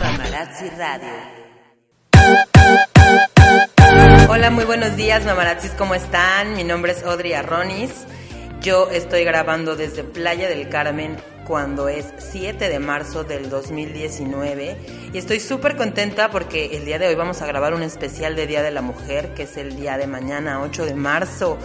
Mamarazzi Radio. Hola, muy buenos días, mamarazzis, ¿cómo están? Mi nombre es Audrey Arronis. Yo estoy grabando desde Playa del Carmen cuando es 7 de marzo del 2019 y estoy súper contenta porque el día de hoy vamos a grabar un especial de Día de la Mujer que es el día de mañana 8 de marzo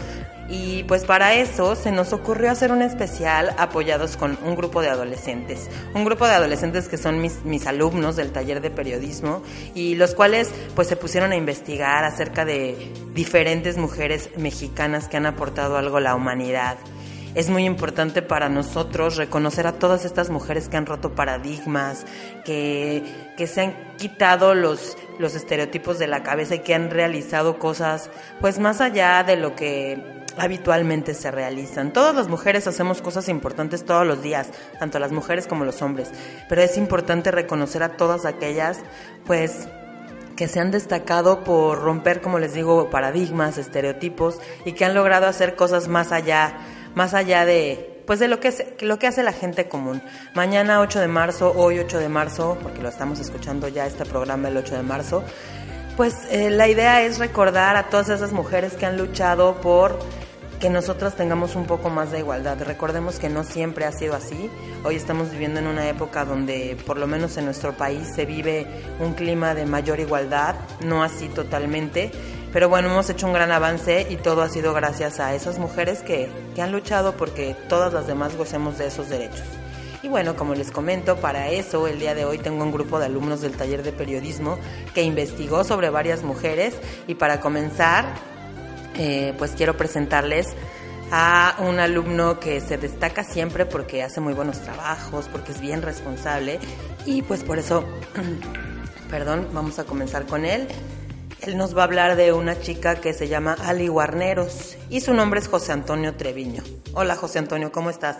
y pues para eso se nos ocurrió hacer un especial apoyados con un grupo de adolescentes. Un grupo de adolescentes que son mis, mis alumnos del taller de periodismo y los cuales pues se pusieron a investigar acerca de diferentes mujeres mexicanas que han aportado algo a la humanidad. Es muy importante para nosotros reconocer a todas estas mujeres que han roto paradigmas, que, que se han quitado los, los estereotipos de la cabeza y que han realizado cosas pues más allá de lo que habitualmente se realizan. Todas las mujeres hacemos cosas importantes todos los días, tanto las mujeres como los hombres, pero es importante reconocer a todas aquellas, pues, que se han destacado por romper, como les digo, paradigmas, estereotipos y que han logrado hacer cosas más allá, más allá de pues de lo que, es, lo que hace la gente común. Mañana 8 de marzo, hoy 8 de marzo, porque lo estamos escuchando ya este programa el 8 de marzo, pues eh, la idea es recordar a todas esas mujeres que han luchado por que nosotras tengamos un poco más de igualdad. Recordemos que no siempre ha sido así. Hoy estamos viviendo en una época donde, por lo menos en nuestro país, se vive un clima de mayor igualdad, no así totalmente. Pero bueno, hemos hecho un gran avance y todo ha sido gracias a esas mujeres que, que han luchado porque todas las demás gocemos de esos derechos. Y bueno, como les comento, para eso el día de hoy tengo un grupo de alumnos del taller de periodismo que investigó sobre varias mujeres y para comenzar eh, pues quiero presentarles a un alumno que se destaca siempre porque hace muy buenos trabajos, porque es bien responsable y pues por eso, perdón, vamos a comenzar con él. Él nos va a hablar de una chica que se llama Ali Guarneros y su nombre es José Antonio Treviño. Hola José Antonio, ¿cómo estás?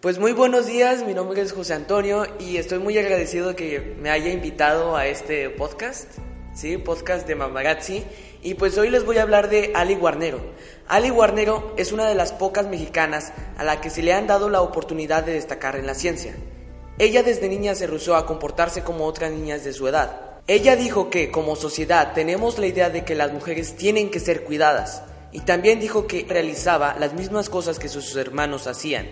Pues muy buenos días, mi nombre es José Antonio y estoy muy agradecido que me haya invitado a este podcast, ¿sí? Podcast de Mamarazzi y pues hoy les voy a hablar de Ali Guarnero. Ali Guarnero es una de las pocas mexicanas a la que se le han dado la oportunidad de destacar en la ciencia. Ella desde niña se rehusó a comportarse como otras niñas de su edad. Ella dijo que como sociedad tenemos la idea de que las mujeres tienen que ser cuidadas y también dijo que realizaba las mismas cosas que sus hermanos hacían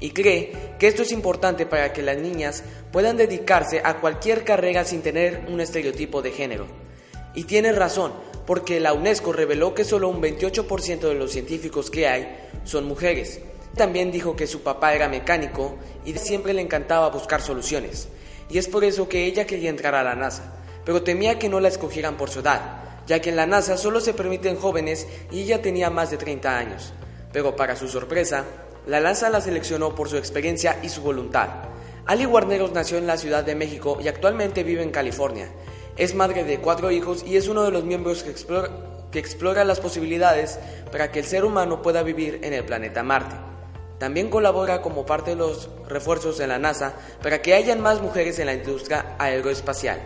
y cree que esto es importante para que las niñas puedan dedicarse a cualquier carrera sin tener un estereotipo de género. Y tiene razón, porque la UNESCO reveló que solo un 28% de los científicos que hay son mujeres. También dijo que su papá era mecánico y siempre le encantaba buscar soluciones. Y es por eso que ella quería entrar a la NASA, pero temía que no la escogieran por su edad, ya que en la NASA solo se permiten jóvenes y ella tenía más de 30 años. Pero para su sorpresa, la NASA la seleccionó por su experiencia y su voluntad. Ali Guarneros nació en la Ciudad de México y actualmente vive en California. Es madre de cuatro hijos y es uno de los miembros que explora, que explora las posibilidades para que el ser humano pueda vivir en el planeta Marte. También colabora como parte de los refuerzos en la NASA para que hayan más mujeres en la industria aeroespacial.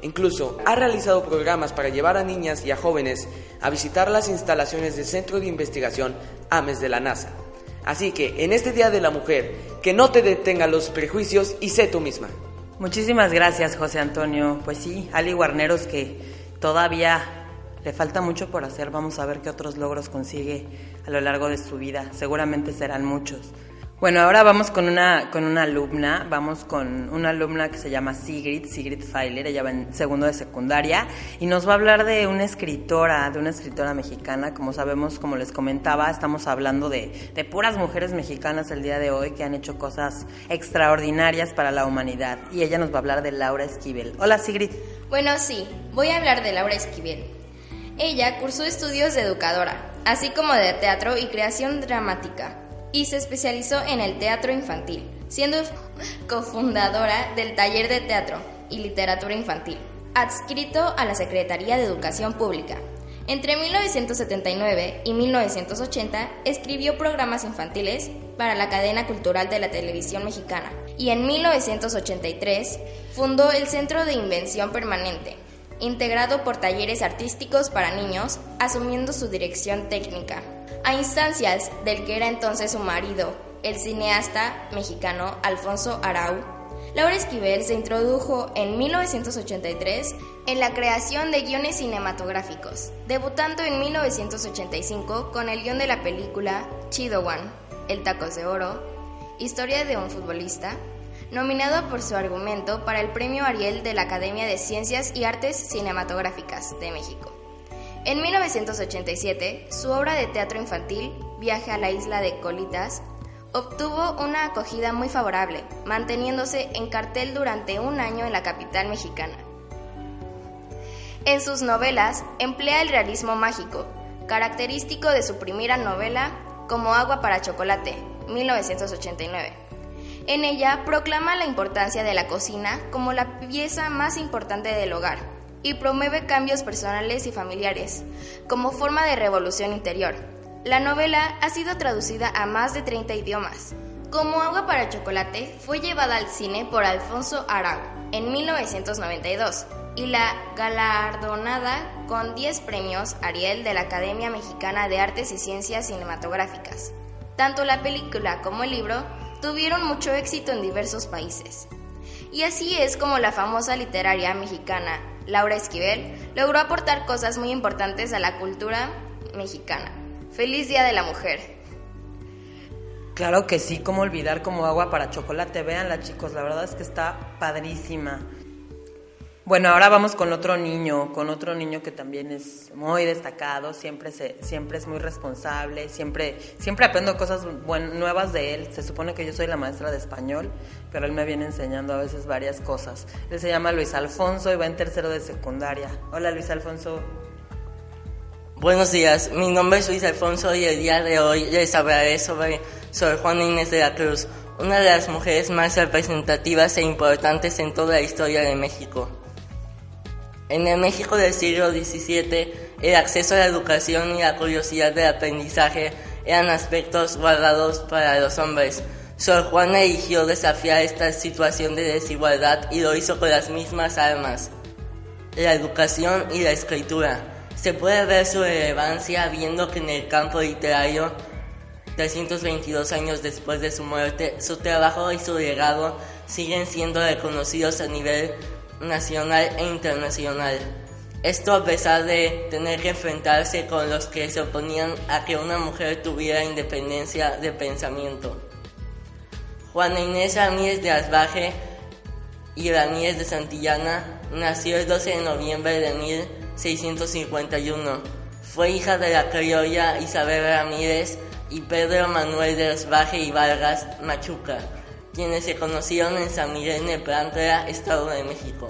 Incluso ha realizado programas para llevar a niñas y a jóvenes a visitar las instalaciones del Centro de Investigación AMES de la NASA. Así que en este Día de la Mujer, que no te detengan los prejuicios y sé tú misma. Muchísimas gracias, José Antonio. Pues sí, Ali Guarneros que todavía le falta mucho por hacer. Vamos a ver qué otros logros consigue a lo largo de su vida. Seguramente serán muchos. Bueno, ahora vamos con una, con una alumna, vamos con una alumna que se llama Sigrid, Sigrid Feiler, ella va en segundo de secundaria y nos va a hablar de una escritora, de una escritora mexicana, como sabemos, como les comentaba, estamos hablando de, de puras mujeres mexicanas el día de hoy que han hecho cosas extraordinarias para la humanidad y ella nos va a hablar de Laura Esquivel. Hola Sigrid. Bueno, sí, voy a hablar de Laura Esquivel. Ella cursó estudios de educadora así como de teatro y creación dramática, y se especializó en el teatro infantil, siendo cofundadora del Taller de Teatro y Literatura Infantil, adscrito a la Secretaría de Educación Pública. Entre 1979 y 1980 escribió programas infantiles para la cadena cultural de la televisión mexicana y en 1983 fundó el Centro de Invención Permanente, integrado por talleres artísticos para niños, asumiendo su dirección técnica. A instancias del que era entonces su marido, el cineasta mexicano Alfonso Arau, Laura Esquivel se introdujo en 1983 en la creación de guiones cinematográficos, debutando en 1985 con el guion de la película Chido One, El Tacos de Oro, Historia de un futbolista, nominado por su argumento para el Premio Ariel de la Academia de Ciencias y Artes Cinematográficas de México. En 1987, su obra de teatro infantil, Viaje a la isla de Colitas, obtuvo una acogida muy favorable, manteniéndose en cartel durante un año en la capital mexicana. En sus novelas emplea el realismo mágico, característico de su primera novela Como agua para chocolate, 1989. En ella proclama la importancia de la cocina como la pieza más importante del hogar y promueve cambios personales y familiares como forma de revolución interior la novela ha sido traducida a más de 30 idiomas. Como agua para chocolate, fue llevada al cine por Alfonso Arau en 1992 y la galardonada con 10 premios Ariel de la Academia Mexicana de Artes y Ciencias Cinematográficas. Tanto la película como el libro tuvieron mucho éxito en diversos países. Y así es como la famosa literaria mexicana Laura Esquivel logró aportar cosas muy importantes a la cultura mexicana. Feliz Día de la Mujer. Claro que sí, cómo olvidar como agua para chocolate. Véanla chicos, la verdad es que está padrísima. Bueno, ahora vamos con otro niño, con otro niño que también es muy destacado, siempre se, siempre es muy responsable, siempre, siempre aprendo cosas nuevas de él. Se supone que yo soy la maestra de español, pero él me viene enseñando a veces varias cosas. Él se llama Luis Alfonso y va en tercero de secundaria. Hola Luis Alfonso. Buenos días, mi nombre es Luis Alfonso y el día de hoy les hablaré sobre Sor Juana Inés de la Cruz, una de las mujeres más representativas e importantes en toda la historia de México. En el México del siglo XVII, el acceso a la educación y la curiosidad del aprendizaje eran aspectos guardados para los hombres. Sor Juana eligió desafiar esta situación de desigualdad y lo hizo con las mismas armas, la educación y la escritura. Se puede ver su relevancia viendo que en el campo literario, 322 años después de su muerte, su trabajo y su legado siguen siendo reconocidos a nivel nacional e internacional. Esto a pesar de tener que enfrentarse con los que se oponían a que una mujer tuviera independencia de pensamiento. Juana Inés Ramírez de Asbaje y Ramírez de Santillana nació el 12 de noviembre de 1000 651. Fue hija de la criolla Isabel Ramírez y Pedro Manuel de Baje y Vargas Machuca, quienes se conocieron en San Miguel Nepantla, Estado de México.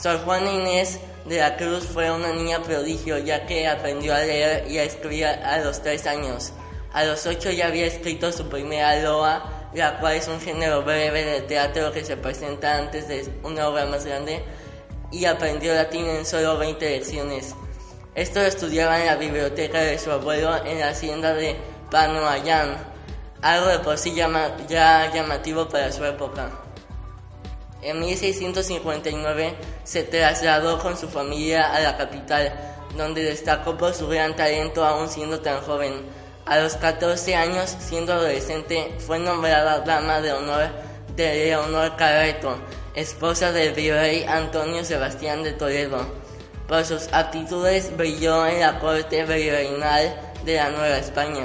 Sor Juana Inés de la Cruz fue una niña prodigio ya que aprendió a leer y a escribir a los tres años. A los ocho ya había escrito su primera loa, la cual es un género breve de teatro que se presenta antes de una obra más grande y aprendió latín en solo 20 lecciones. Esto lo estudiaba en la biblioteca de su abuelo en la hacienda de Panoayán, algo de por sí ya llamativo para su época. En 1659 se trasladó con su familia a la capital, donde destacó por su gran talento aún siendo tan joven. A los 14 años, siendo adolescente, fue nombrada dama de honor de Leonor Carreto, esposa del virrey Antonio Sebastián de Toledo. Por sus aptitudes brilló en la corte virreinal de la Nueva España.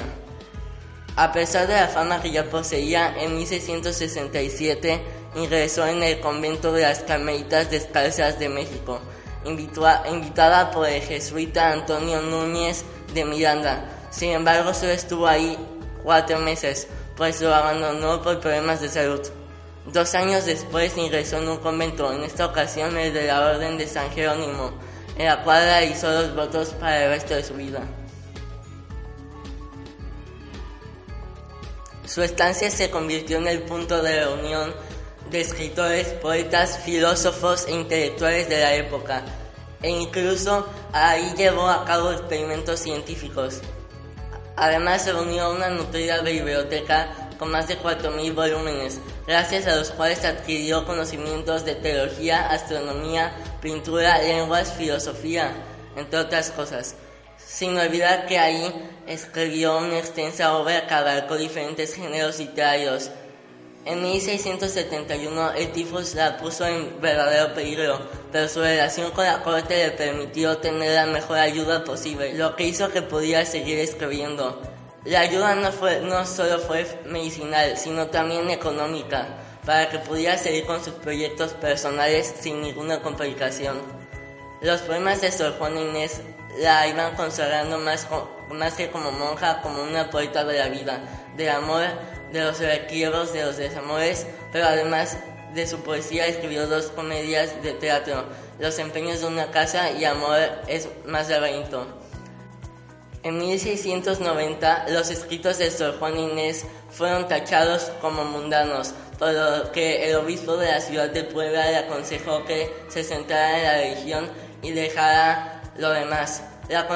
A pesar de la fama que ya poseía, en 1667 ingresó en el convento de las Carmelitas Descalzas de México, invitada por el jesuita Antonio Núñez de Miranda. Sin embargo, solo estuvo ahí cuatro meses, pues lo abandonó por problemas de salud. Dos años después ingresó en un convento, en esta ocasión el de la Orden de San Jerónimo, en la cual realizó los votos para el resto de su vida. Su estancia se convirtió en el punto de reunión de escritores, poetas, filósofos e intelectuales de la época, e incluso ahí llevó a cabo experimentos científicos. Además se unió a una nutrida biblioteca con más de 4.000 volúmenes, gracias a los cuales adquirió conocimientos de teología, astronomía, pintura, lenguas, filosofía, entre otras cosas. Sin olvidar que ahí escribió una extensa obra que abarcó diferentes géneros literarios, en 1671 el tifus la puso en verdadero peligro, pero su relación con la corte le permitió tener la mejor ayuda posible, lo que hizo que pudiera seguir escribiendo. La ayuda no, fue, no solo fue medicinal, sino también económica, para que pudiera seguir con sus proyectos personales sin ninguna complicación. Los poemas de Sor Juana Inés la iban consolando más, más que como monja, como una poeta de la vida, del amor, de los requiebros, de los desamores, pero además de su poesía escribió dos comedias de teatro, Los empeños de una casa y Amor es más laberinto. En 1690 los escritos de Sor Juan Inés fueron tachados como mundanos, por lo que el obispo de la ciudad de Puebla le aconsejó que se centrara en la religión y dejara lo demás. La,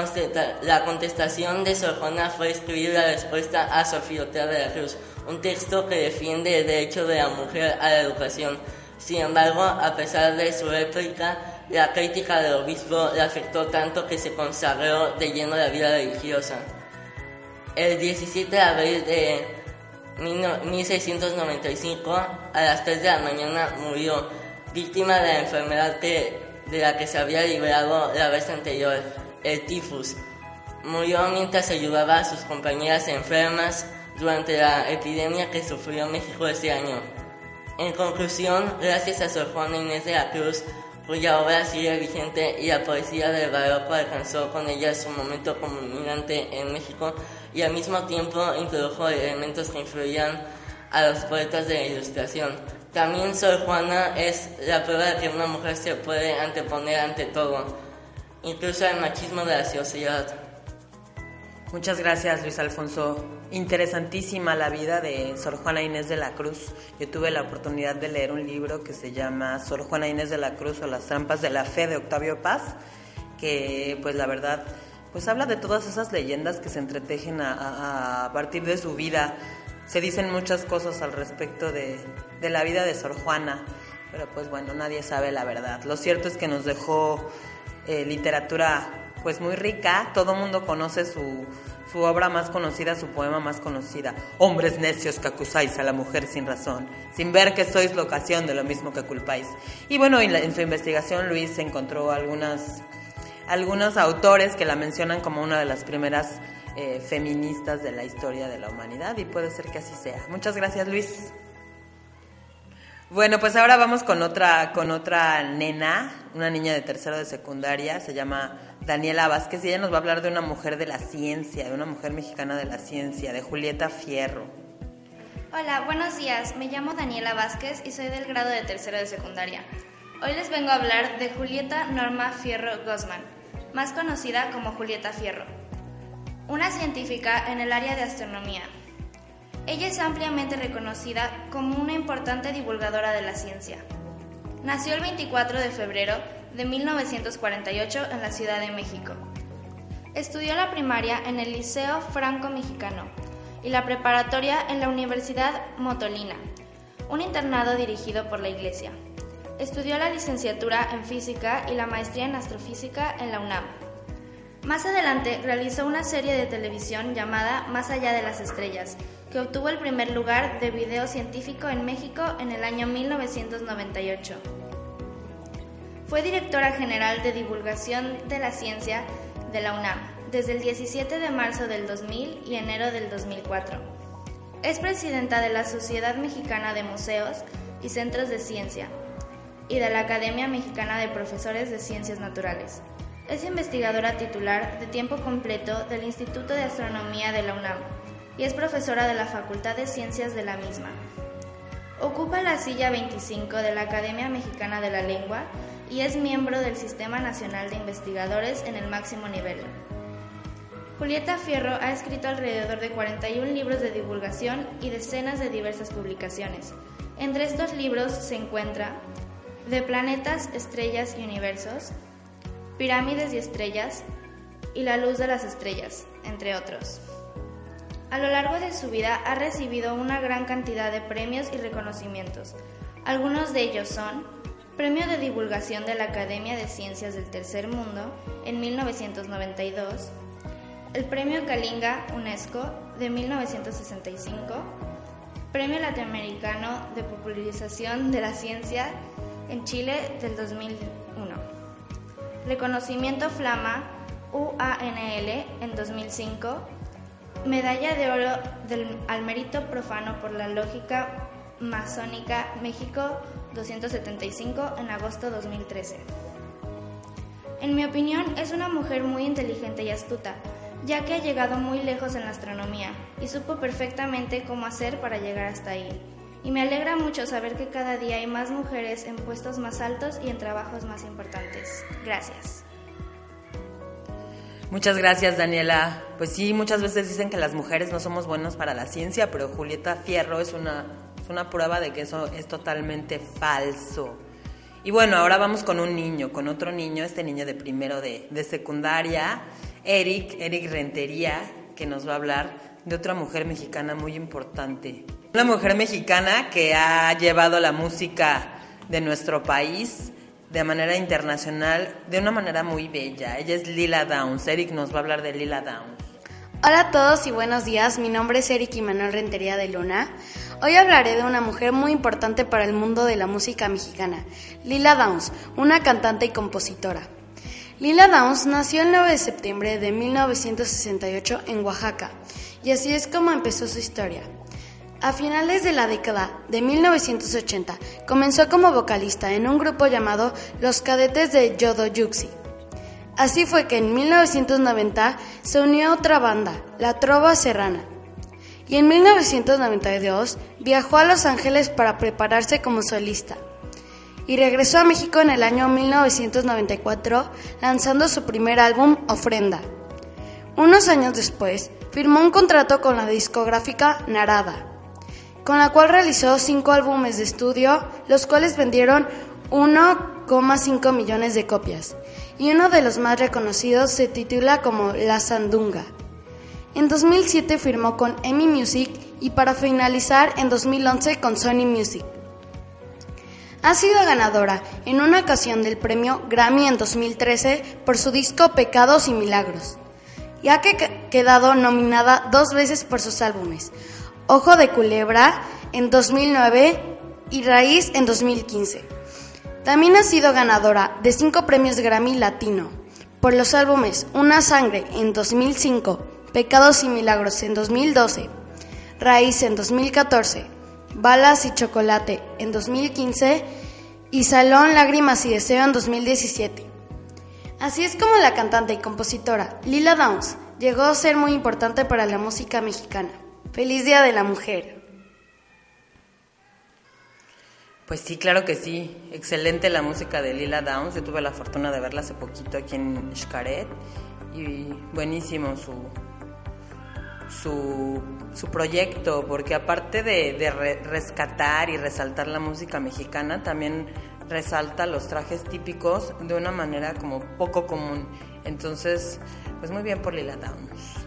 la contestación de Sor Juana fue escribir la respuesta a Sofía de la Cruz, un texto que defiende el derecho de la mujer a la educación. Sin embargo, a pesar de su réplica, la crítica del obispo le afectó tanto que se consagró de lleno la vida religiosa. El 17 de abril de 1695, a las 3 de la mañana, murió, víctima de la enfermedad de la que se había librado la vez anterior, el tifus. Murió mientras ayudaba a sus compañeras enfermas durante la epidemia que sufrió México ese año. En conclusión, gracias a Sor Juana Inés de la Cruz, cuya obra sigue vigente y la poesía del barroco alcanzó con ella su momento culminante en México y al mismo tiempo introdujo elementos que influían a los poetas de la ilustración. También Sor Juana es la prueba de que una mujer se puede anteponer ante todo, incluso al machismo de la sociedad. Muchas gracias Luis Alfonso. Interesantísima la vida de Sor Juana Inés de la Cruz. Yo tuve la oportunidad de leer un libro que se llama Sor Juana Inés de la Cruz o las trampas de la fe de Octavio Paz, que pues la verdad pues habla de todas esas leyendas que se entretejen a, partir de su vida. Se dicen muchas cosas al respecto de, de la vida de Sor Juana, pero pues bueno, nadie sabe la verdad. Lo cierto es que nos dejó eh, literatura pues muy rica, todo mundo conoce su, su obra más conocida, su poema más conocida. Hombres necios que acusáis a la mujer sin razón, sin ver que sois la ocasión de lo mismo que culpáis. Y bueno, en, su investigación Luis encontró algunas, algunos autores que la mencionan como una de las primeras eh, feministas de la historia de la humanidad y puede ser que así sea. Muchas gracias Luis. Bueno, pues ahora vamos con otra, con otra nena, una niña de tercero de secundaria, se llama Daniela Vázquez y ella nos va a hablar de una mujer de la ciencia, de una mujer mexicana de la ciencia, de Julieta Fierro. Hola, buenos días. Me llamo Daniela Vázquez y soy del grado de tercero de secundaria. Hoy les vengo a hablar de Julieta Norma Fierro Gosman, más conocida como Julieta Fierro, una científica en el área de astronomía. Ella es ampliamente reconocida como una importante divulgadora de la ciencia. Nació el 24 de febrero de 1948 en la Ciudad de México. Estudió la primaria en el Liceo Franco Mexicano y la preparatoria en la Universidad Motolina, un internado dirigido por la Iglesia. Estudió la licenciatura en física y la maestría en astrofísica en la UNAM. Más adelante realizó una serie de televisión llamada Más allá de las estrellas, que obtuvo el primer lugar de video científico en México en el año 1998. Fue directora general de divulgación de la ciencia de la UNAM desde el 17 de marzo del 2000 y enero del 2004. Es presidenta de la Sociedad Mexicana de Museos y Centros de Ciencia y de la Academia Mexicana de Profesores de Ciencias Naturales. Es investigadora titular de tiempo completo del Instituto de Astronomía de la UNAM y es profesora de la Facultad de Ciencias de la misma. Ocupa la silla 25 de la Academia Mexicana de la Lengua y es miembro del Sistema Nacional de Investigadores en el máximo nivel. Julieta Fierro ha escrito alrededor de 41 libros de divulgación y decenas de diversas publicaciones. Entre estos libros se encuentra De planetas, estrellas y universos, Pirámides y estrellas y La luz de las estrellas, entre otros. A lo largo de su vida ha recibido una gran cantidad de premios y reconocimientos. Algunos de ellos son Premio de Divulgación de la Academia de Ciencias del Tercer Mundo en 1992, el Premio Kalinga UNESCO de 1965, Premio Latinoamericano de Popularización de la Ciencia en Chile del 2001, Reconocimiento Flama UANL en 2005, Medalla de Oro del, al Mérito Profano por la Lógica Masónica México 275 en agosto 2013. En mi opinión, es una mujer muy inteligente y astuta, ya que ha llegado muy lejos en la astronomía y supo perfectamente cómo hacer para llegar hasta ahí. Y me alegra mucho saber que cada día hay más mujeres en puestos más altos y en trabajos más importantes. Gracias. Muchas gracias, Daniela. Pues sí, muchas veces dicen que las mujeres no somos buenas para la ciencia, pero Julieta Fierro es una, prueba de que eso es totalmente falso. Y bueno, ahora vamos con un niño, con otro niño, este niño de primero de, de secundaria. Eric, Eric Rentería, que nos va a hablar de otra mujer mexicana muy importante. Una mujer mexicana que ha llevado la música de nuestro país de manera internacional de una manera muy bella. Ella es Lila Downs. Eric nos va a hablar de Lila Downs. Hola a todos y buenos días. Mi nombre es Eric Manuel Rentería de Luna. Hoy hablaré de una mujer muy importante para el mundo de la música mexicana, Lila Downs, una cantante y compositora. Lila Downs nació el 9 de septiembre de 1968 en Oaxaca, y así es como empezó su historia. A finales de la década de 1980 comenzó como vocalista en un grupo llamado Los Cadetes de Yodo Yuxi. Así fue que en 1990 se unió a otra banda, la Trova Serrana, y en 1992 viajó a Los Ángeles para prepararse como solista y regresó a México en el año 1994 lanzando su primer álbum Ofrenda. Unos años después firmó un contrato con la discográfica Narada, con la cual realizó cinco álbumes de estudio, los cuales vendieron 1,5 millones de copias, y uno de los más reconocidos se titula como La Sandunga. En 2007 firmó con EMI Music y para finalizar en 2011 con Sony Music. Ha sido ganadora en una ocasión del premio Grammy en 2013 por su disco Pecados y Milagros, y ha quedado nominada dos veces por sus álbumes, Ojo de Culebra en 2009 y Raíz en 2015. También ha sido ganadora de cinco premios Grammy Latino por los álbumes Una Sangre en 2005, Pecados y Milagros en 2012, Raíz en 2014, Balas y Chocolate en 2015 y Salón, Lágrimas y Deseo en 2017. Así es como la cantante y compositora Lila Downs llegó a ser muy importante para la música mexicana. Feliz Día de la Mujer. Pues sí, claro que sí. Excelente la música de Lila Downs. Yo tuve la fortuna de verla hace poquito aquí en Xcaret y buenísimo su, su, su proyecto, porque aparte de, re- rescatar y resaltar la música mexicana, también resalta los trajes típicos de una manera como poco común. Entonces, pues muy bien por Lila Downs.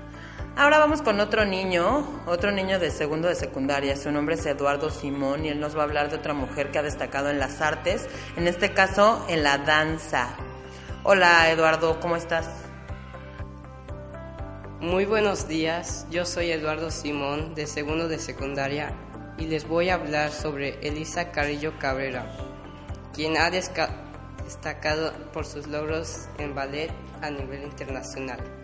Ahora vamos con otro niño, otro niño de segundo de secundaria. Su nombre es Eduardo Simón y él nos va a hablar de otra mujer que ha destacado en las artes, en este caso en la danza. Hola Eduardo, ¿cómo estás? Muy buenos días, yo soy Eduardo Simón de segundo de secundaria y les voy a hablar sobre Elisa Carrillo Cabrera, quien ha destacado por sus logros en ballet a nivel internacional.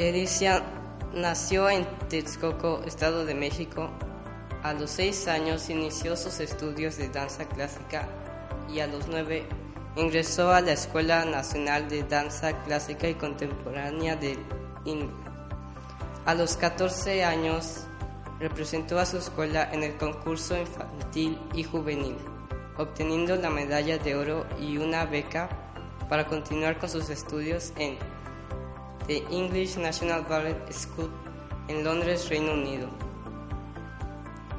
Elisa nació en Texcoco, Estado de México. A los seis años inició sus estudios de danza clásica y a los nueve ingresó a la Escuela Nacional de Danza Clásica y Contemporánea de. A los 14 años representó a su escuela en el concurso infantil y juvenil, obteniendo la medalla de oro y una beca para continuar con sus estudios en de English National Ballet School en Londres, Reino Unido.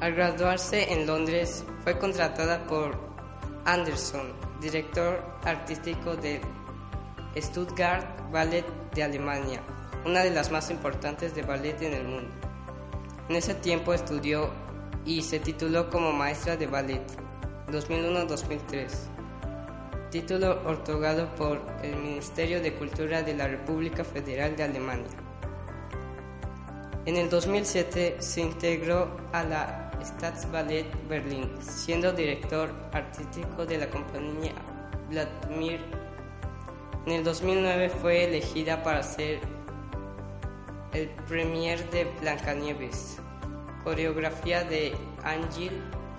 Al graduarse en Londres, fue contratada por Anderson, director artístico de Stuttgart Ballet de Alemania, una de las más importantes de ballet en el mundo. En ese tiempo estudió y se tituló como maestra de ballet 2001-2003, título otorgado por el Ministerio de Cultura de la República Federal de Alemania. En el 2007 se integró a la Staatsballet Berlin, siendo director artístico de la compañía Vladimir. En el 2009 fue elegida para ser el premier de Blancanieves, coreografía de Angel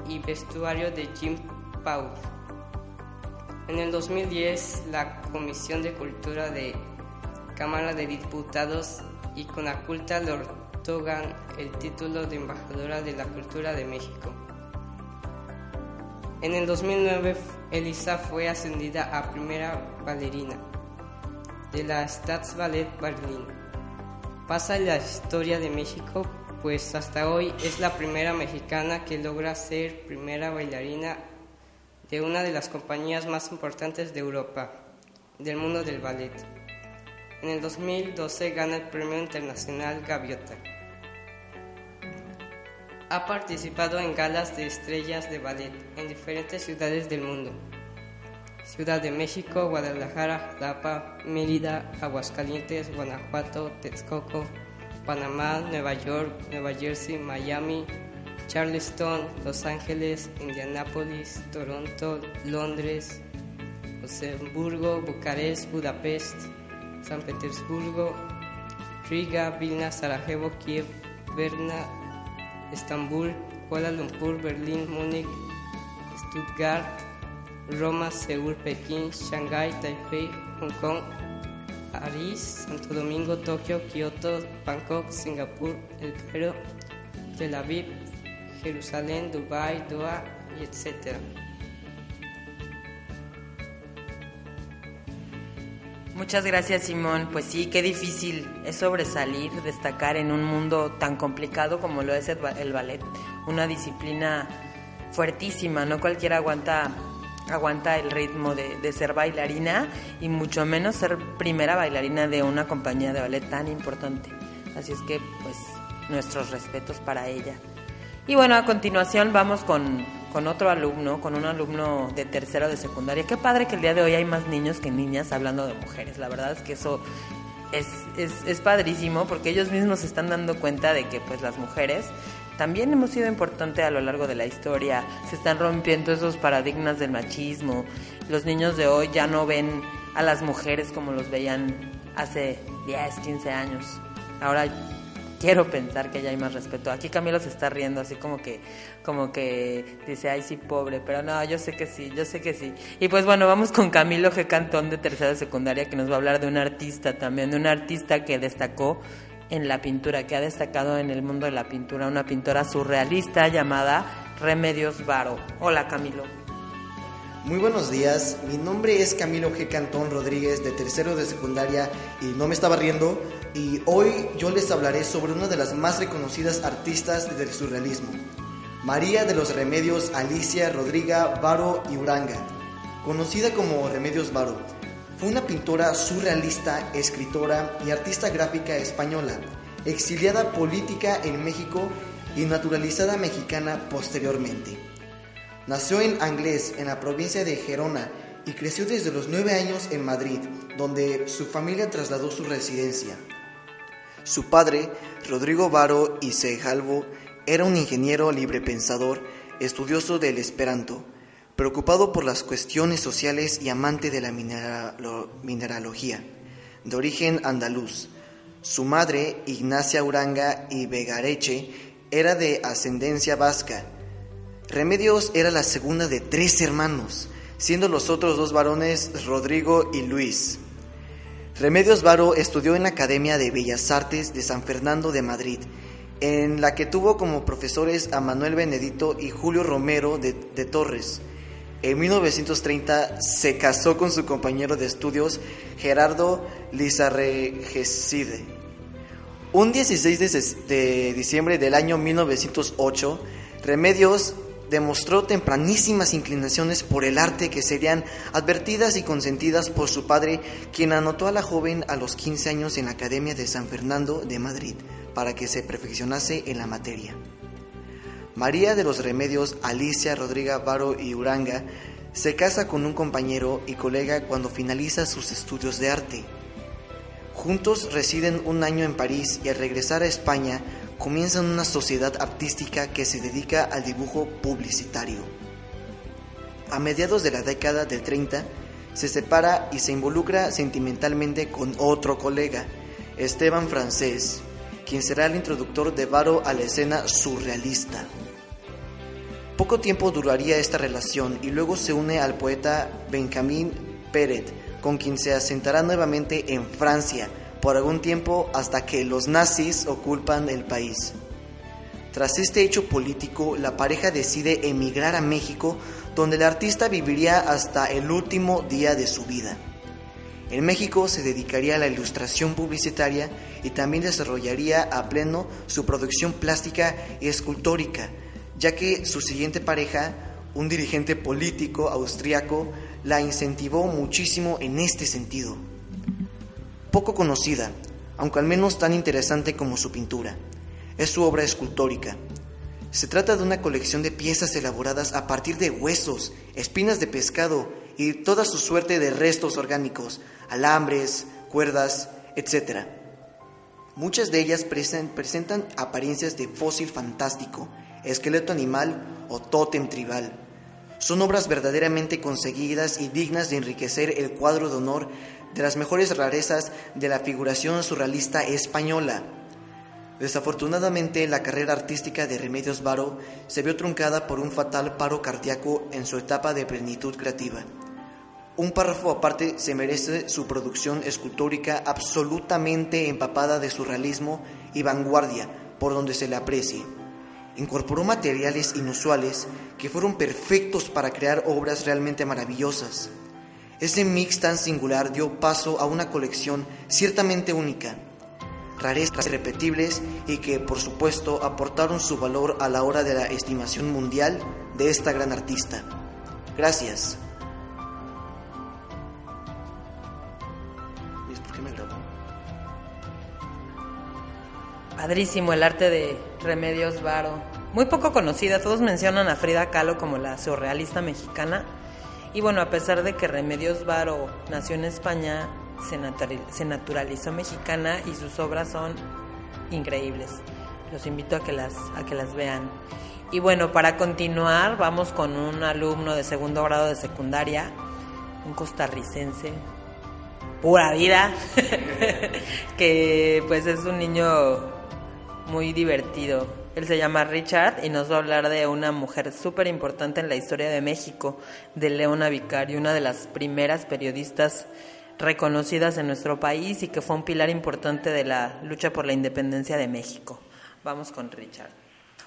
y vestuario de Jim Paul. En el 2010, la Comisión de Cultura de Cámara de Diputados y Conaculta le otorgan el título de embajadora de la cultura de México. En el 2009, Elisa fue ascendida a primera bailarina de la Staatsballet Berlin. Pasa la historia de México, pues hasta hoy es la primera mexicana que logra ser primera bailarina de una de las compañías más importantes de Europa, del mundo del ballet. En el 2012 gana el Premio Internacional Gaviota. Ha participado en galas de estrellas de ballet en diferentes ciudades del mundo. Ciudad de México, Guadalajara, Jalapa, Mérida, Aguascalientes, Guanajuato, Texcoco, Panamá, Nueva York, Nueva Jersey, Miami, Charleston, Los Ángeles, Indianápolis, Toronto, Londres, Luxemburgo, Bucarest, Budapest, San Petersburgo, Riga, Vilna, Sarajevo, Kiev, Berna, Estambul, Kuala Lumpur, Berlín, Múnich, Stuttgart, Roma, Seúl, Pekín, Shanghái, Taipei, Hong Kong, París, Santo Domingo, Tokio, Kioto, Bangkok, Singapur, El Cairo, Tel Aviv, Jerusalén, Dubái, Doha etc. Muchas gracias Simón. Pues sí, qué difícil es sobresalir, destacar en un mundo tan complicado como lo es el ballet. Una disciplina fuertísima, no cualquiera aguanta, aguanta el ritmo de, de ser bailarina y mucho menos ser primera bailarina de una compañía de ballet tan importante. Así es que pues nuestros respetos para ella. Y bueno, a continuación vamos con, con otro alumno, con un alumno de tercero de secundaria. Qué padre que el día de hoy hay más niños que niñas hablando de mujeres. La verdad es que eso es, es, es padrísimo porque ellos mismos se están dando cuenta de que pues las mujeres también hemos sido importantes a lo largo de la historia. Se están rompiendo esos paradigmas del machismo. Los niños de hoy ya no ven a las mujeres como los veían hace 10, 15 años. Ahora quiero pensar que ya hay más respeto. Aquí Camilo se está riendo así como que como que dice, "Ay, sí, pobre", pero no, yo sé que sí, yo sé que sí. Y pues bueno, vamos con Camilo G. Cantón de tercera de secundaria que nos va a hablar de un artista también, de un artista que destacó en la pintura, que ha destacado en el mundo de la pintura, una pintora surrealista llamada Remedios Varo. Hola, Camilo. Muy buenos días, mi nombre es Camilo G. Cantón Rodríguez de tercero de secundaria y no me estaba riendo y hoy yo les hablaré sobre una de las más reconocidas artistas del surrealismo, María de los Remedios Alicia Rodriga Varo y Uranga, conocida como Remedios Varo. Fue una pintora surrealista, escritora y artista gráfica española, exiliada política en México y naturalizada mexicana posteriormente. Nació en Anglés, en la provincia de Gerona, y creció desde los nueve años en Madrid, donde su familia trasladó su residencia. Su padre, Rodrigo Varo y Sejalvo, era un ingeniero librepensador, estudioso del Esperanto, preocupado por las cuestiones sociales y amante de la mineralo- mineralogía, de origen andaluz. Su madre, Ignacia Uranga y Vegareche, era de ascendencia vasca. Remedios era la segunda de tres hermanos, siendo los otros dos varones Rodrigo y Luis. Remedios Varo estudió en la Academia de Bellas Artes de San Fernando de Madrid, en la que tuvo como profesores a Manuel Benedito y Julio Romero de, de Torres. En 1930 se casó con su compañero de estudios Gerardo Lizarregecide. Un 16 de diciembre del año 1908, Remedios demostró tempranísimas inclinaciones por el arte que serían advertidas y consentidas por su padre, quien anotó a la joven a los 15 años en la Academia de San Fernando de Madrid para que se perfeccionase en la materia. María de los Remedios Alicia Rodríguez Varo y Uranga se casa con un compañero y colega cuando finaliza sus estudios de arte. Juntos residen un año en París y al regresar a España comienzan una sociedad artística que se dedica al dibujo publicitario. A mediados de la década del 30 se separa y se involucra sentimentalmente con otro colega, Esteban Francés, quien será el introductor de Varo a la escena surrealista. Poco tiempo duraría esta relación y luego se une al poeta Benjamin Peret, con quien se asentará nuevamente en Francia por algún tiempo hasta que los nazis ocupan el país. Tras este hecho político, la pareja decide emigrar a México, donde el artista viviría hasta el último día de su vida. En México se dedicaría a la ilustración publicitaria y también desarrollaría a pleno su producción plástica y escultórica, ya que su siguiente pareja, un dirigente político austriaco, la incentivó muchísimo en este sentido. Poco conocida, aunque al menos tan interesante como su pintura, es su obra escultórica. Se trata de una colección de piezas elaboradas a partir de huesos, espinas de pescado y toda su suerte de restos orgánicos, alambres, cuerdas, etc. Muchas de ellas presentan apariencias de fósil fantástico, esqueleto animal o tótem tribal. Son obras verdaderamente conseguidas y dignas de enriquecer el cuadro de honor de las mejores rarezas de la figuración surrealista española. Desafortunadamente, la carrera artística de Remedios Varo se vio truncada por un fatal paro cardíaco en su etapa de plenitud creativa. Un párrafo aparte se merece su producción escultórica absolutamente empapada de surrealismo y vanguardia, por donde se le aprecie. Incorporó materiales inusuales que fueron perfectos para crear obras realmente maravillosas. Ese mix tan singular dio paso a una colección ciertamente única, rarezas irrepetibles y que, por supuesto, aportaron su valor a la hora de la estimación mundial de esta gran artista. Gracias. Padrísimo el arte de Remedios Varo. Muy poco conocida, todos mencionan a Frida Kahlo como la surrealista mexicana. Y bueno, a pesar de que Remedios Varo nació en España, se, naturalizó mexicana y sus obras son increíbles. Los invito a que las, a que las vean. Y bueno, para continuar, vamos con un alumno de segundo grado de secundaria, un costarricense, pura vida, que pues es un niño muy divertido. Él se llama Richard y nos va a hablar de una mujer súper importante en la historia de México, de Leona Vicario, una de las primeras periodistas reconocidas en nuestro país y que fue un pilar importante de la lucha por la independencia de México. Vamos con Richard.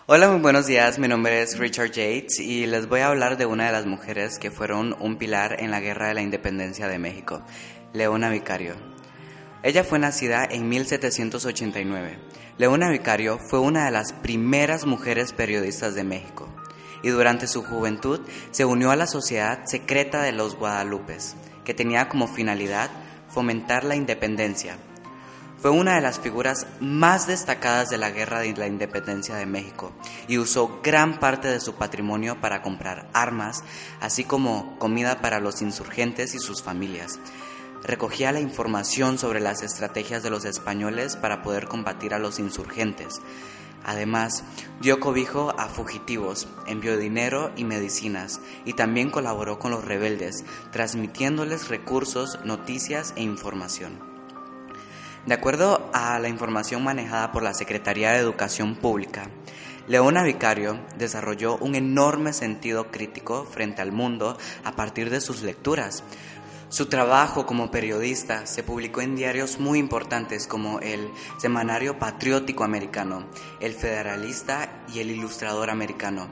Hola, muy buenos días. Mi nombre es Richard Yates y les voy a hablar de una de las mujeres que fueron un pilar en la Guerra de la Independencia de México, Leona Vicario. Ella fue nacida en 1789 Leona Vicario fue una de las primeras mujeres periodistas de México y durante su juventud se unió a la Sociedad Secreta de los Guadalupes, que tenía como finalidad fomentar la independencia. Fue una de las figuras más destacadas de la Guerra de la Independencia de México y usó gran parte de su patrimonio para comprar armas, así como comida para los insurgentes y sus familias recogía la información sobre las estrategias de los españoles para poder combatir a los insurgentes. Además, dio cobijo a fugitivos, envió dinero y medicinas y también colaboró con los rebeldes, transmitiéndoles recursos, noticias e información. De acuerdo a la información manejada por la Secretaría de Educación Pública, Leona Vicario desarrolló un enorme sentido crítico frente al mundo a partir de sus lecturas, su trabajo como periodista se publicó en diarios muy importantes como el Semanario Patriótico Americano, el Federalista y el Ilustrador Americano.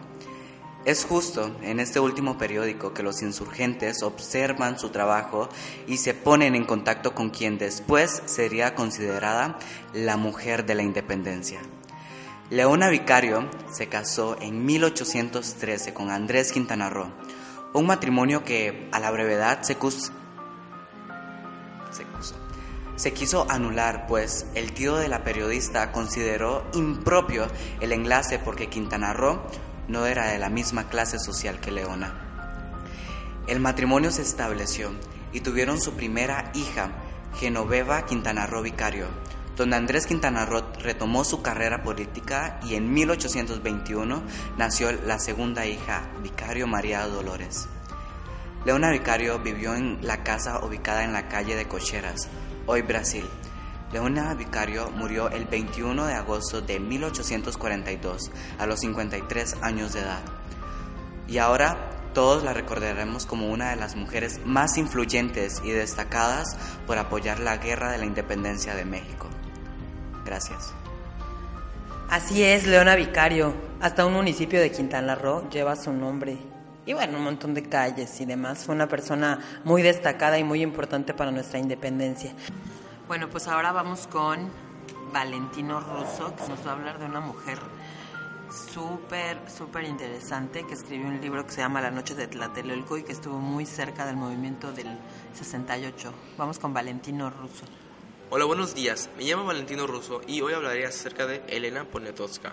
Es justo en este último periódico que los insurgentes observan su trabajo y se ponen en contacto con quien después sería considerada la mujer de la independencia. Leona Vicario se casó en 1813 con Andrés Quintana Roo, un matrimonio que a la brevedad se, se quiso anular, pues el tío de la periodista consideró impropio el enlace porque Quintana Roo no era de la misma clase social que Leona. El matrimonio se estableció y tuvieron su primera hija, Genoveva Quintana Roo Vicario, donde Andrés Quintana Roo retomó su carrera política y en 1821 nació la segunda hija, Vicario María Dolores. Leona Vicario vivió en la casa ubicada en la calle de Cocheras, hoy Brasil, Leona Vicario murió el 21 de agosto de 1842 a los 53 años de edad. Y ahora todos la recordaremos como una de las mujeres más influyentes y destacadas por apoyar la guerra de la independencia de México. Gracias. Así es, Leona Vicario. Hasta un municipio de Quintana Roo lleva su nombre. Y bueno, un montón de calles y demás. Fue una persona muy destacada y muy importante para nuestra independencia. Bueno, pues ahora vamos con Valentino Russo, que nos va a hablar de una mujer súper, súper interesante que escribió un libro que se llama La Noche de Tlatelolco y que estuvo muy cerca del movimiento del 68. Vamos con Valentino Russo. Hola, buenos días. Me llamo Valentino Russo y hoy hablaré acerca de Elena Poniatowska.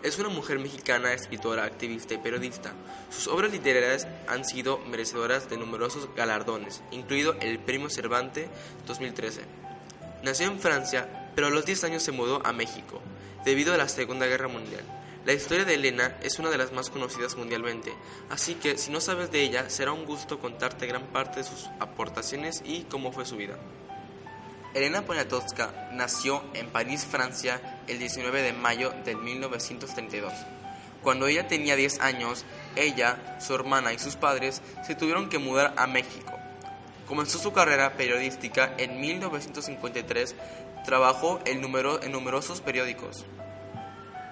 Es una mujer mexicana, escritora, activista y periodista. Sus obras literarias han sido merecedoras de numerosos galardones, incluido el Premio Cervantes 2013. Nació en Francia, pero a los 10 años se mudó a México, debido a la Segunda Guerra Mundial. La historia de Elena es una de las más conocidas mundialmente, así que si no sabes de ella, será un gusto contarte gran parte de sus aportaciones y cómo fue su vida. Elena Poniatowska nació en París, Francia, el 19 de mayo de 1932. Cuando ella tenía 10 años, ella, su hermana y sus padres se tuvieron que mudar a México. Comenzó su carrera periodística en 1953, trabajó en, en numerosos periódicos.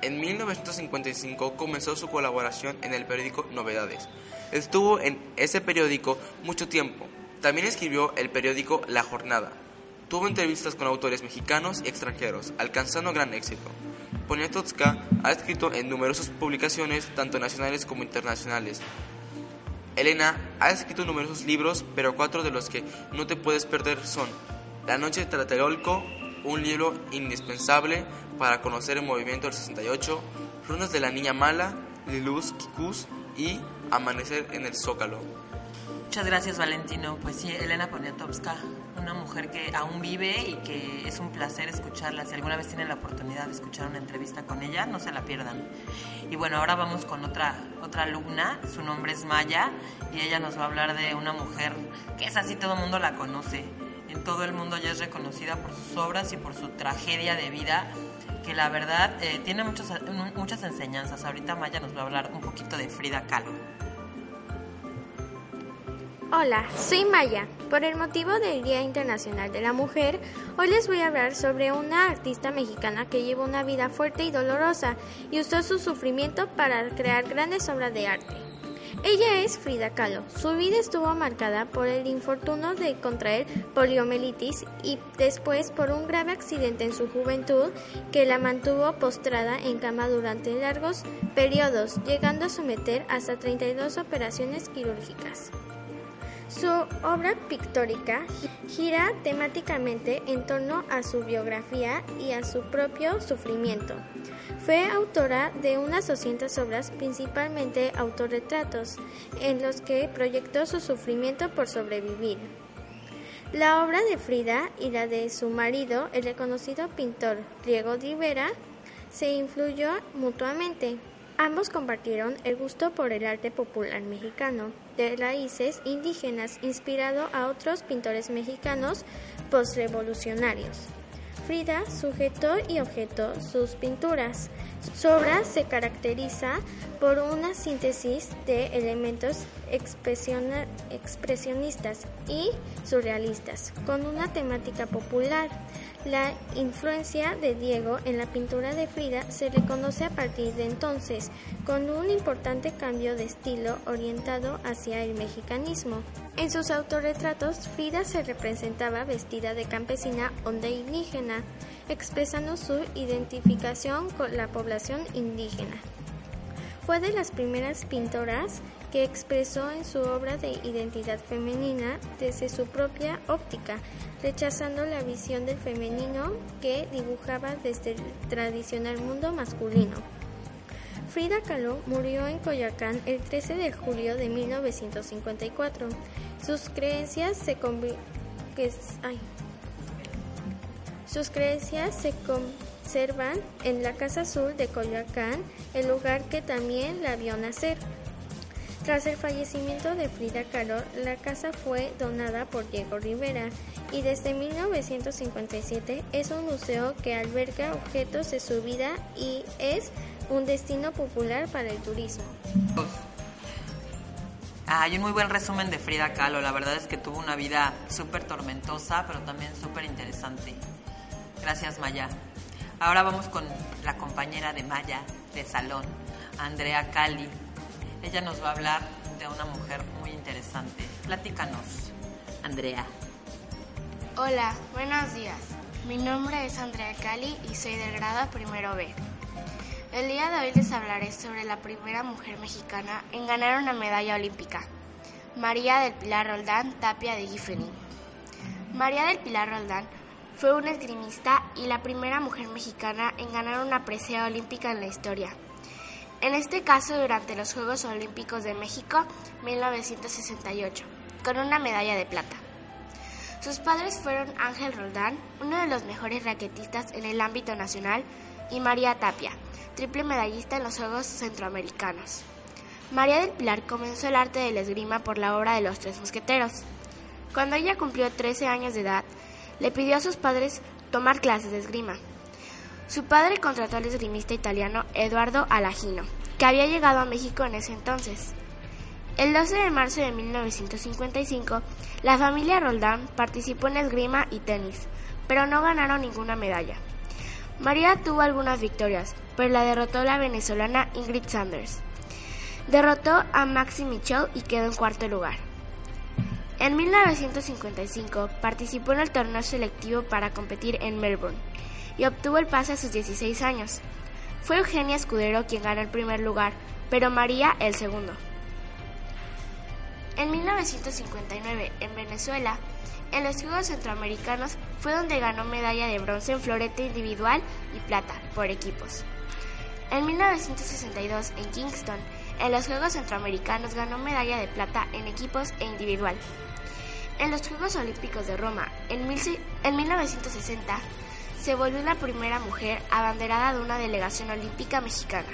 En 1955 comenzó su colaboración en el periódico Novedades. Estuvo en ese periódico mucho tiempo. También escribió el periódico La Jornada. Tuvo entrevistas con autores mexicanos y extranjeros, alcanzando gran éxito. Poniatowska ha escrito en numerosas publicaciones, tanto nacionales como internacionales. Elena ha escrito numerosos libros, pero cuatro de los que no te puedes perder son La Noche de Tlatelolco, un libro indispensable para conocer el movimiento del 68, Runas de la Niña Mala, Liluz Kikus y Amanecer en el Zócalo. Muchas gracias Valentino. Pues sí, Elena Poniatowska, una mujer que aún vive y que es un placer escucharla. Si alguna vez tienen la oportunidad de escuchar una entrevista con ella, no se la pierdan. Y bueno, ahora vamos con otra, otra alumna, su nombre es Maya y ella nos va a hablar de una mujer que es así, todo el mundo la conoce. En todo el mundo ya es reconocida por sus obras y por su tragedia de vida que la verdad eh, tiene muchas, muchas enseñanzas. Ahorita Maya nos va a hablar un poquito de Frida Kahlo. Hola, soy Maya. Por el motivo del Día Internacional de la Mujer, hoy les voy a hablar sobre una artista mexicana que llevó una vida fuerte y dolorosa y usó su sufrimiento para crear grandes obras de arte. Ella es Frida Kahlo. Su vida estuvo marcada por el infortunio de contraer poliomielitis y después por un grave accidente en su juventud que la mantuvo postrada en cama durante largos periodos, llegando a someter hasta 32 operaciones quirúrgicas. Su obra pictórica gira temáticamente en torno a su biografía y a su propio sufrimiento. Fue autora de unas 200 obras, principalmente autorretratos, en los que proyectó su sufrimiento por sobrevivir. La obra de Frida y la de su marido, el reconocido pintor Diego Rivera, se influyó mutuamente. Ambos compartieron el gusto por el arte popular mexicano de raíces indígenas inspirado a otros pintores mexicanos postrevolucionarios. Frida sujetó y objetó sus pinturas. Su obra se caracteriza por una síntesis de elementos expresionistas y surrealistas, con una temática popular. La influencia de Diego en la pintura de Frida se le conoce a partir de entonces, con un importante cambio de estilo orientado hacia el mexicanismo. En sus autorretratos, Frida se representaba vestida de campesina o de indígena, expresando su identificación con la población indígena. Fue de las primeras pintoras que expresó en su obra de identidad femenina desde su propia óptica, rechazando la visión del femenino que dibujaba desde el tradicional mundo masculino. Frida Kahlo murió en Coyoacán el 13 de julio de 1954. Sus creencias se Sus creencias se conservan en la Casa Azul de Coyoacán, el lugar que también la vio nacer. Tras el fallecimiento de Frida Kahlo, la casa fue donada por Diego Rivera y desde 1957 es un museo que alberga objetos de su vida y es un destino popular para el turismo. Hay un muy buen resumen de Frida Kahlo. La verdad es que tuvo una vida súper tormentosa, pero también súper interesante. Gracias, Maya. Ahora vamos con la compañera de Maya de salón, Andrea Cali. Ella nos va a hablar de una mujer muy interesante. Platícanos, Andrea. Hola, buenos días. Mi nombre es Andrea Cali y soy del grado primero B. El día de hoy les hablaré sobre la primera mujer mexicana en ganar una medalla olímpica, María del Pilar Roldán Tapia de Gifenin. María del Pilar Roldán fue una esgrimista y la primera mujer mexicana en ganar una presea olímpica en la historia. En este caso durante los Juegos Olímpicos de México 1968, con una medalla de plata. Sus padres fueron Ángel Roldán, uno de los mejores raquetistas en el ámbito nacional, y María Tapia, triple medallista en los Juegos Centroamericanos. María del Pilar comenzó el arte del esgrima por la obra de Los Tres Mosqueteros. Cuando ella cumplió 13 años de edad, le pidió a sus padres tomar clases de esgrima. Su padre contrató al esgrimista italiano Eduardo Alagino, que había llegado a México en ese entonces. El 12 de marzo de 1955, la familia Roldán participó en esgrima y tenis, pero no ganaron ninguna medalla. María tuvo algunas victorias, pero la derrotó la venezolana Ingrid Sanders. Derrotó a Maxi Michel y quedó en cuarto lugar. En 1955 participó en el torneo selectivo para competir en Melbourne y obtuvo el pase a sus 16 años. Fue Eugenia Escudero quien ganó el primer lugar, pero María el segundo. En 1959, en Venezuela, en los Juegos Centroamericanos fue donde ganó medalla de bronce en florete individual y plata por equipos. En 1962, en Kingston, en los Juegos Centroamericanos ganó medalla de plata en equipos e individual. En los Juegos Olímpicos de Roma, en, 1960, se volvió la primera mujer abanderada de una delegación olímpica mexicana.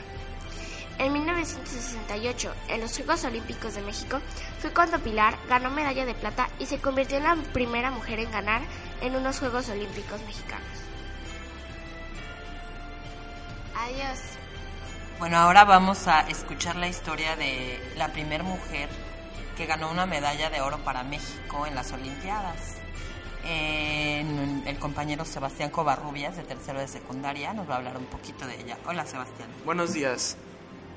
En 1968, en los Juegos Olímpicos de México, fue cuando Pilar ganó medalla de plata y se convirtió en la primera mujer en ganar en unos Juegos Olímpicos mexicanos. Adiós. Bueno, ahora vamos a escuchar la historia de la primera mujer que ganó una medalla de oro para México en las Olimpiadas el compañero Sebastián Covarrubias, de tercero de secundaria, nos va a hablar un poquito de ella. Hola, Sebastián. Buenos días.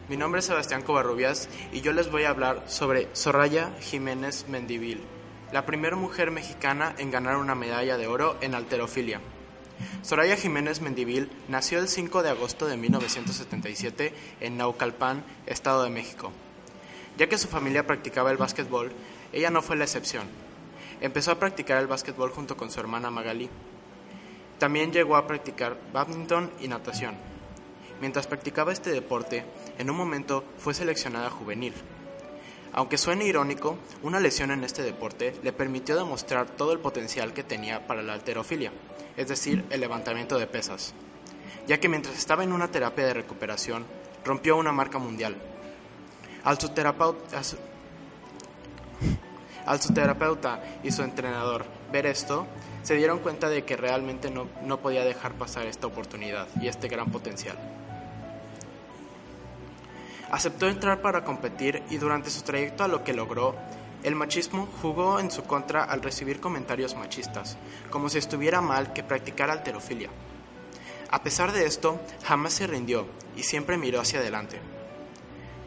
Mi nombre es Sebastián Covarrubias y yo les voy a hablar sobre Soraya Jiménez Mendivil, la primera mujer mexicana en ganar una medalla de oro en alterofilia. Soraya Jiménez Mendivil nació el 5 de agosto de 1977 en Naucalpan, Estado de México. Ya que su familia practicaba el básquetbol, ella no fue la excepción. Empezó a practicar el básquetbol junto con su hermana Magali. También llegó a practicar badminton y natación. Mientras practicaba este deporte, en un momento fue seleccionada juvenil. Aunque suene irónico, una lesión en este deporte le permitió demostrar todo el potencial que tenía para la alterofilia, es decir, el levantamiento de pesas, ya que mientras estaba en una terapia de recuperación, rompió una marca mundial. Al su, terapeuta, al su terapeuta y su entrenador ver esto, se dieron cuenta de que realmente no, no podía dejar pasar esta oportunidad y este gran potencial. Aceptó entrar para competir y durante su trayecto a lo que logró El machismo jugó en su contra al recibir comentarios machistas, como si estuviera mal que practicara alterofilia. A pesar de esto, jamás se rindió y siempre miró hacia adelante.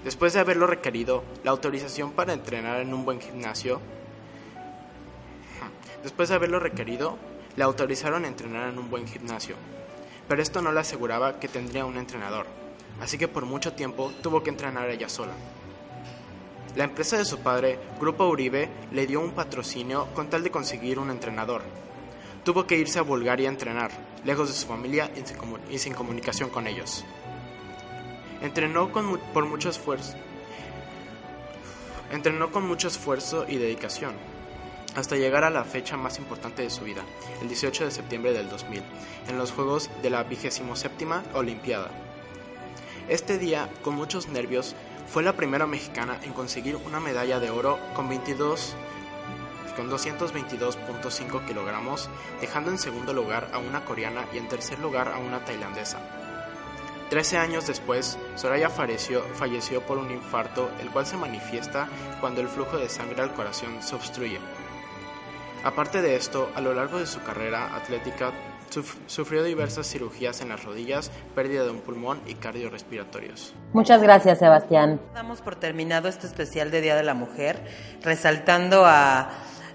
Después de haberlo requerido, la autorización para entrenar en un buen gimnasio, después de haberlo requerido, le autorizaron a entrenar en un buen gimnasio, pero esto no le aseguraba que tendría un entrenador, así que por mucho tiempo tuvo que entrenar ella sola. La empresa de su padre, Grupo Uribe, le dio un patrocinio con tal de conseguir un entrenador. Tuvo que irse a Bulgaria a entrenar, lejos de su familia y sin comunicación con ellos. Entrenó con, por mucho esfuerzo. Entrenó con mucho esfuerzo y dedicación, hasta llegar a la fecha más importante de su vida, el 18 de septiembre del 2000, en los Juegos de la 27 Olimpiada. Este día, con muchos nervios, fue la primera mexicana en conseguir una medalla de oro con 22 con 222.5 kilogramos, dejando en segundo lugar a una coreana y en tercer lugar a una tailandesa. Trece años después, Soraya falleció, falleció por un infarto, el cual se manifiesta cuando el flujo de sangre al corazón se obstruye. Aparte de esto, a lo largo de su carrera atlética sufrió diversas cirugías en las rodillas, pérdida de un pulmón y cardiorrespiratorios. Muchas gracias, Sebastián. Damos por terminado este especial de Día de la Mujer, resaltando a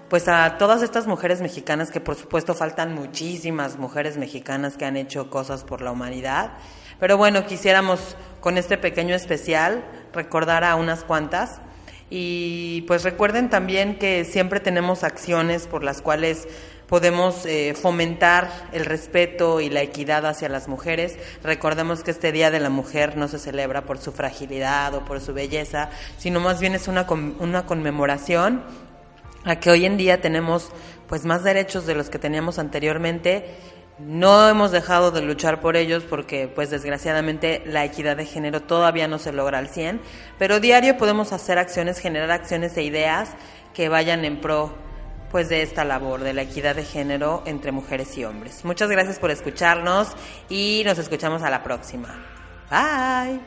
pues a todas estas mujeres mexicanas que por supuesto faltan muchísimas mujeres mexicanas que han hecho cosas por la humanidad. Pero bueno, quisiéramos con este pequeño especial recordar a unas cuantas. Y pues recuerden también que siempre tenemos acciones por las cuales podemos eh, fomentar el respeto y la equidad hacia las mujeres. Recordemos que este Día de la Mujer no se celebra por su fragilidad o por su belleza, sino más bien es una, una conmemoración a que hoy en día tenemos pues más derechos de los que teníamos anteriormente. No hemos dejado de luchar por ellos porque pues desgraciadamente la equidad de género todavía no se logra al 100, pero diario podemos hacer acciones, generar acciones e ideas que vayan en pro pues de esta labor de la equidad de género entre mujeres y hombres. Muchas gracias por escucharnos y nos escuchamos a la próxima. Bye.